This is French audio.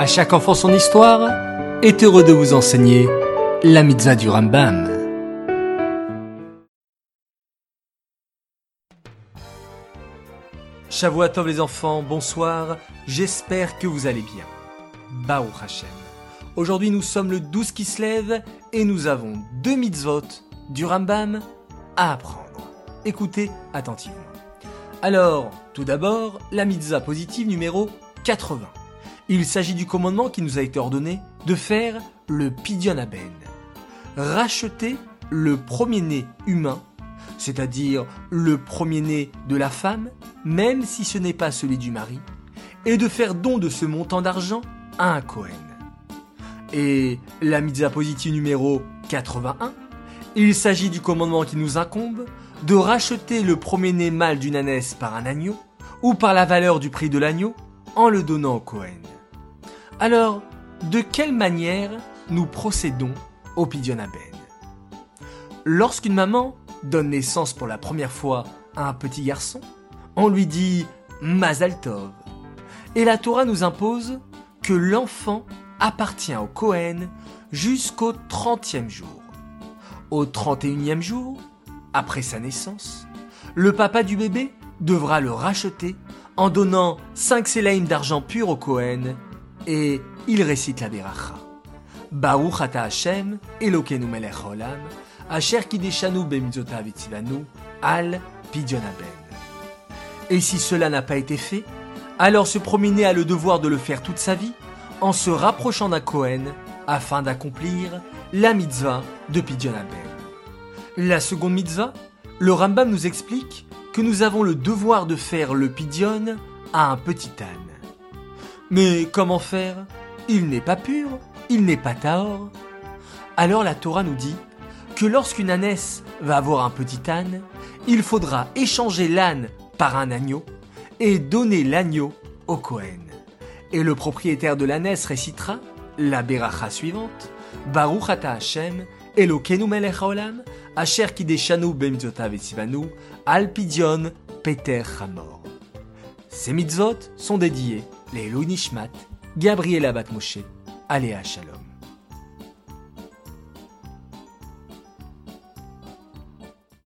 À chaque enfant son histoire est heureux de vous enseigner la mitzvah du Rambam. Shavuatov les enfants, bonsoir, j'espère que vous allez bien. Baruch Hashem. Aujourd'hui nous sommes le 12 qui se lève et nous avons deux mitzvot du Rambam à apprendre. Écoutez attentivement. Alors, tout d'abord, la mitzvah positive numéro 80. Il s'agit du commandement qui nous a été ordonné de faire le Pidyon Aben. Racheter le premier-né humain, c'est-à-dire le premier-né de la femme, même si ce n'est pas celui du mari, et de faire don de ce montant d'argent à un Kohen. Et la mitzvah positive numéro 81, il s'agit du commandement qui nous incombe de racheter le premier-né mâle d'une ânesse par un agneau, ou par la valeur du prix de l'agneau, en le donnant au Cohen. Alors, de quelle manière nous procédons au Pidyon Aben Lorsqu'une maman donne naissance pour la première fois à un petit garçon, on lui dit Mazal Tov. Et la Torah nous impose que l'enfant appartient au Cohen jusqu'au 30e jour. Au 31e jour, après sa naissance, le papa du bébé devra le racheter en donnant 5 sélaïm d'argent pur au Cohen et il récite la Beracha. Baruch asher al pidyon Et si cela n'a pas été fait, alors ce premier a le devoir de le faire toute sa vie en se rapprochant d'un Cohen afin d'accomplir la mitzvah de pidyon La seconde mitzvah, le Rambam nous explique que nous avons le devoir de faire le pidyon à un petit âne. Mais comment faire? Il n'est pas pur, il n'est pas taor. Alors la Torah nous dit que lorsqu'une ânesse va avoir un petit âne, il faudra échanger l'âne par un agneau et donner l'agneau au Kohen. Et le propriétaire de l'ânesse récitera la beracha suivante Baruch ata Hashem, Elokenu melech asher kideshanu bemzotav etzivanu, al pidyon peter chamor. Ces mitzvot sont dédiés les Nishmat, Gabriel Abat Moshe, Aléa Shalom.